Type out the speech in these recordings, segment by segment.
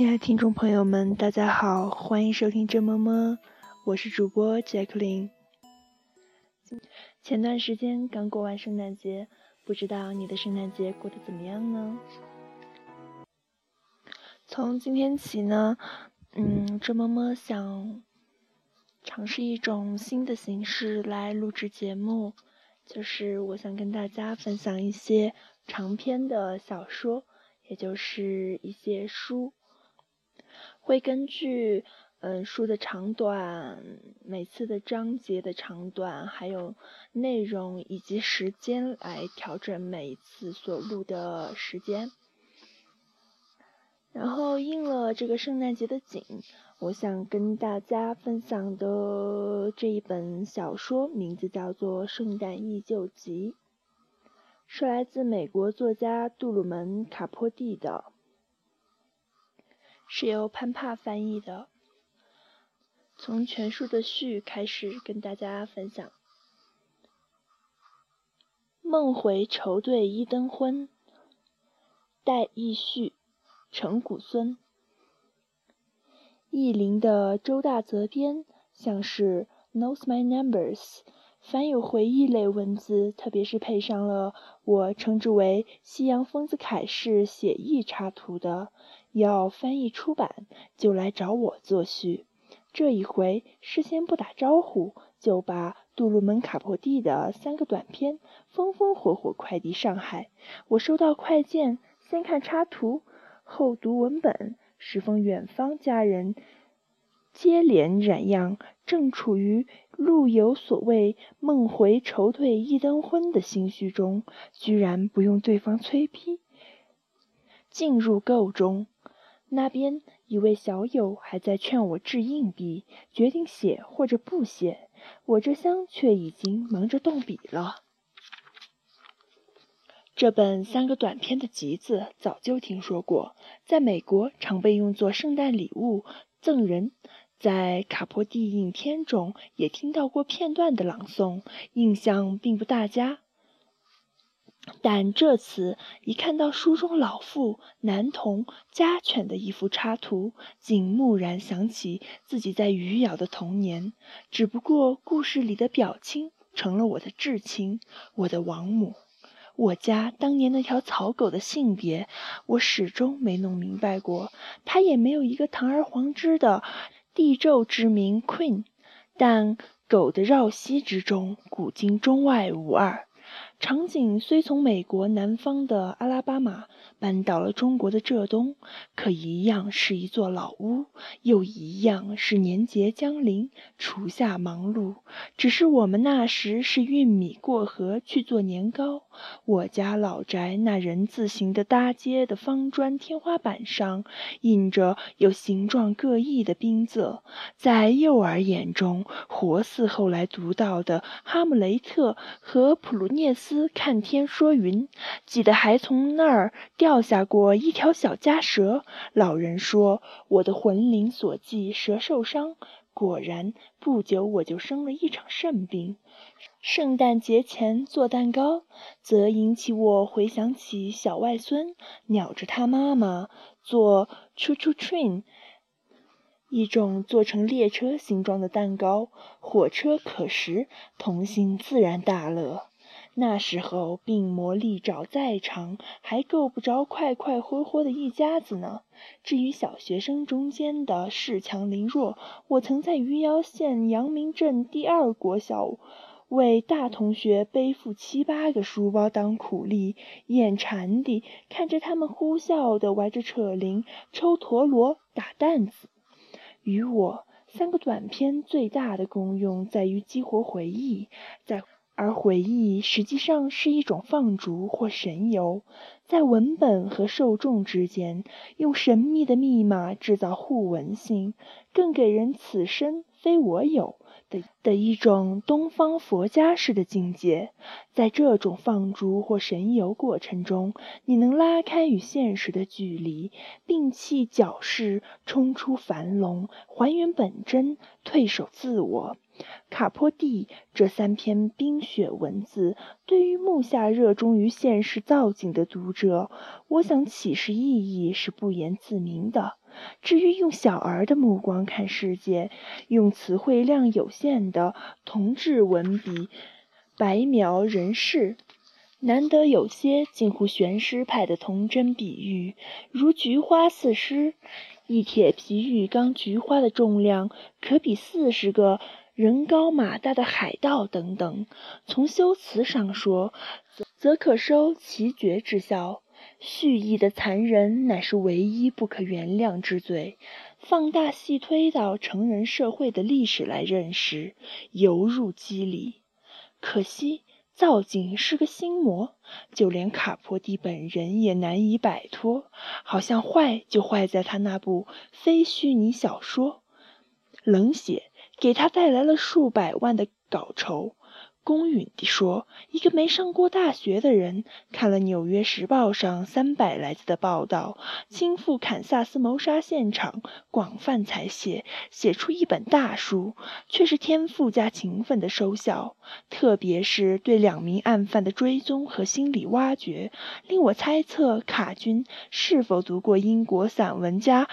亲爱的听众朋友们，大家好，欢迎收听真么么，我是主播杰克琳。前段时间刚过完圣诞节，不知道你的圣诞节过得怎么样呢？从今天起呢，嗯，这么么想尝试一种新的形式来录制节目，就是我想跟大家分享一些长篇的小说，也就是一些书。会根据嗯书的长短、每次的章节的长短，还有内容以及时间来调整每一次所录的时间。然后应了这个圣诞节的景，我想跟大家分享的这一本小说名字叫做《圣诞忆旧集》，是来自美国作家杜鲁门·卡坡蒂的。是由潘帕翻译的。从全书的序开始跟大家分享。梦回绸队一灯昏，戴义序，陈谷孙。意林的周大泽编像是 knows my numbers，凡有回忆类文字，特别是配上了我称之为西洋疯子凯式写意插图的。要翻译出版，就来找我作序。这一回事先不打招呼，就把杜鲁门·卡破蒂的三个短篇风风火火快递上海。我收到快件，先看插图，后读文本，时逢远方家人接连染恙，正处于路有所谓梦回愁退一灯昏的心绪中，居然不用对方催逼，进入购中。那边一位小友还在劝我掷硬币，决定写或者不写。我这厢却已经忙着动笔了。这本三个短篇的集子早就听说过，在美国常被用作圣诞礼物赠人，在卡坡蒂影片中也听到过片段的朗诵，印象并不大佳。但这次一看到书中老妇、男童、家犬的一幅插图，竟蓦然想起自己在余姚的童年。只不过故事里的表亲成了我的至亲，我的王母。我家当年那条草狗的性别，我始终没弄明白过。它也没有一个堂而皇之的帝胄之名 Queen，但狗的绕膝之中，古今中外无二。场景虽从美国南方的阿拉巴马搬到了中国的浙东，可一样是一座老屋，又一样是年节将临，厨下忙碌。只是我们那时是运米过河去做年糕。我家老宅那人字形的搭接的方砖天花板上，印着有形状各异的冰仄，在幼儿眼中，活似后来读到的《哈姆雷特》和普鲁涅斯。斯看天说云，记得还从那儿掉下过一条小家蛇。老人说我的魂灵所寄，蛇受伤。果然，不久我就生了一场肾病。圣诞节前做蛋糕，则引起我回想起小外孙鸟着他妈妈做 choo choo train，一种做成列车形状的蛋糕，火车可食，童心自然大乐。那时候病魔力爪再长，还够不着快快活活的一家子呢。至于小学生中间的恃强凌弱，我曾在余姚县阳明镇第二国小，为大同学背负七八个书包当苦力，眼馋地看着他们呼啸地玩着扯铃、抽陀螺、打弹子。与我三个短篇最大的功用在于激活回忆，在。而回忆实际上是一种放逐或神游，在文本和受众之间用神秘的密码制造互文性，更给人此生非我有的的一种东方佛家式的境界。在这种放逐或神游过程中，你能拉开与现实的距离，摒弃矫饰，冲出樊笼，还原本真，退守自我。卡坡蒂这三篇冰雪文字，对于目下热衷于现实造景的读者，我想启示意义是不言自明的。至于用小儿的目光看世界，用词汇量有限的同志文笔白描人世，难得有些近乎玄师派的童真比喻，如菊花似诗，一铁皮玉缸菊花的重量可比四十个人高马大的海盗等等。从修辞上说，则可收奇绝之效。蓄意的残忍乃是唯一不可原谅之罪。放大细推到成人社会的历史来认识，犹入机理。可惜造景是个心魔，就连卡坡蒂本人也难以摆脱。好像坏就坏在他那部非虚拟小说，冷血给他带来了数百万的稿酬。公允地说，一个没上过大学的人看了《纽约时报》上三百来字的报道，亲赴堪萨斯谋杀现场，广泛采写，写出一本大书，却是天赋加勤奋的收效。特别是对两名案犯的追踪和心理挖掘，令我猜测卡君是否读过英国散文家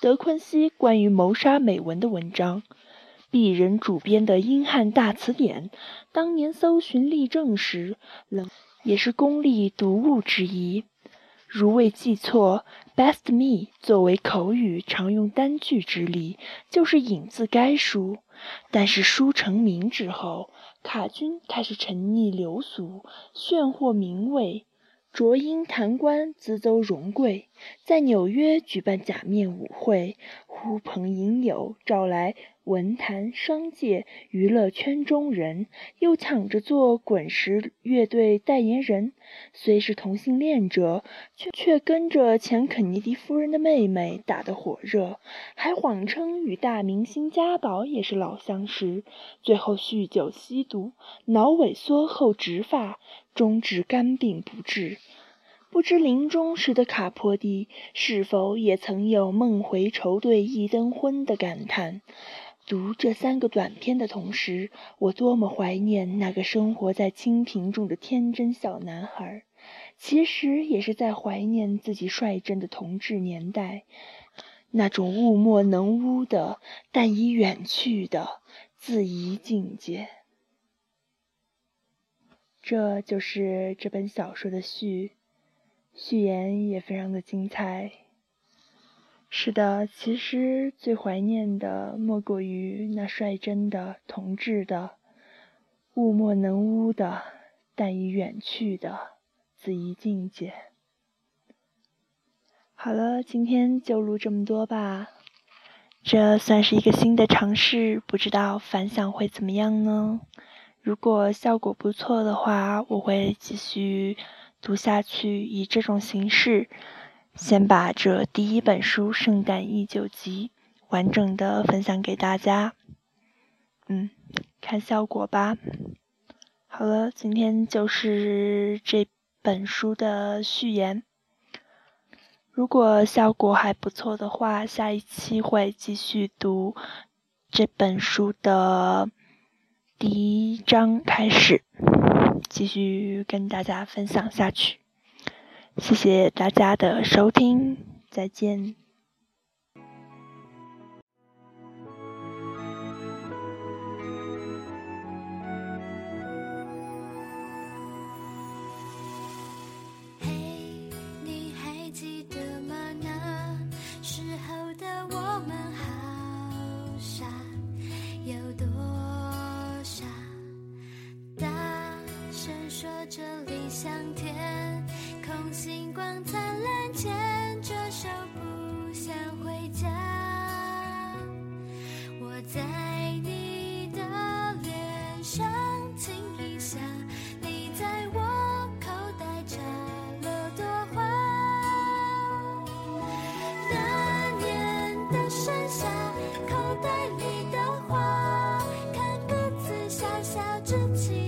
德昆西关于谋杀美文的文章。鄙人主编的英汉大词典，当年搜寻例证时，冷也是功利读物之一。如未记错，“best me” 作为口语常用单句之例，就是引自该书。但是书成名之后，卡君开始沉溺流俗，炫获名位。卓英弹官资邹荣贵，在纽约举办假面舞会，呼朋引友，招来文坛、商界、娱乐圈中人，又抢着做滚石乐队代言人。虽是同性恋者，却却跟着前肯尼迪夫人的妹妹打得火热，还谎称与大明星家宝也是老相识。最后酗酒吸毒，脑萎缩后植发。终致肝病不治，不知临终时的卡坡蒂是否也曾有梦回绸缎一灯昏的感叹？读这三个短篇的同时，我多么怀念那个生活在清贫中的天真小男孩，其实也是在怀念自己率真的同治年代，那种物莫能污的但已远去的自怡境界。这就是这本小说的序，序言也非常的精彩。是的，其实最怀念的莫过于那率真的、同志的、物莫能污的，但已远去的子怡境界。好了，今天就录这么多吧，这算是一个新的尝试，不知道反响会怎么样呢？如果效果不错的话，我会继续读下去，以这种形式，先把这第一本书《圣诞忆旧集》完整的分享给大家。嗯，看效果吧。好了，今天就是这本书的序言。如果效果还不错的话，下一期会继续读这本书的。第一章开始，继续跟大家分享下去。谢谢大家的收听，再见。笑着起。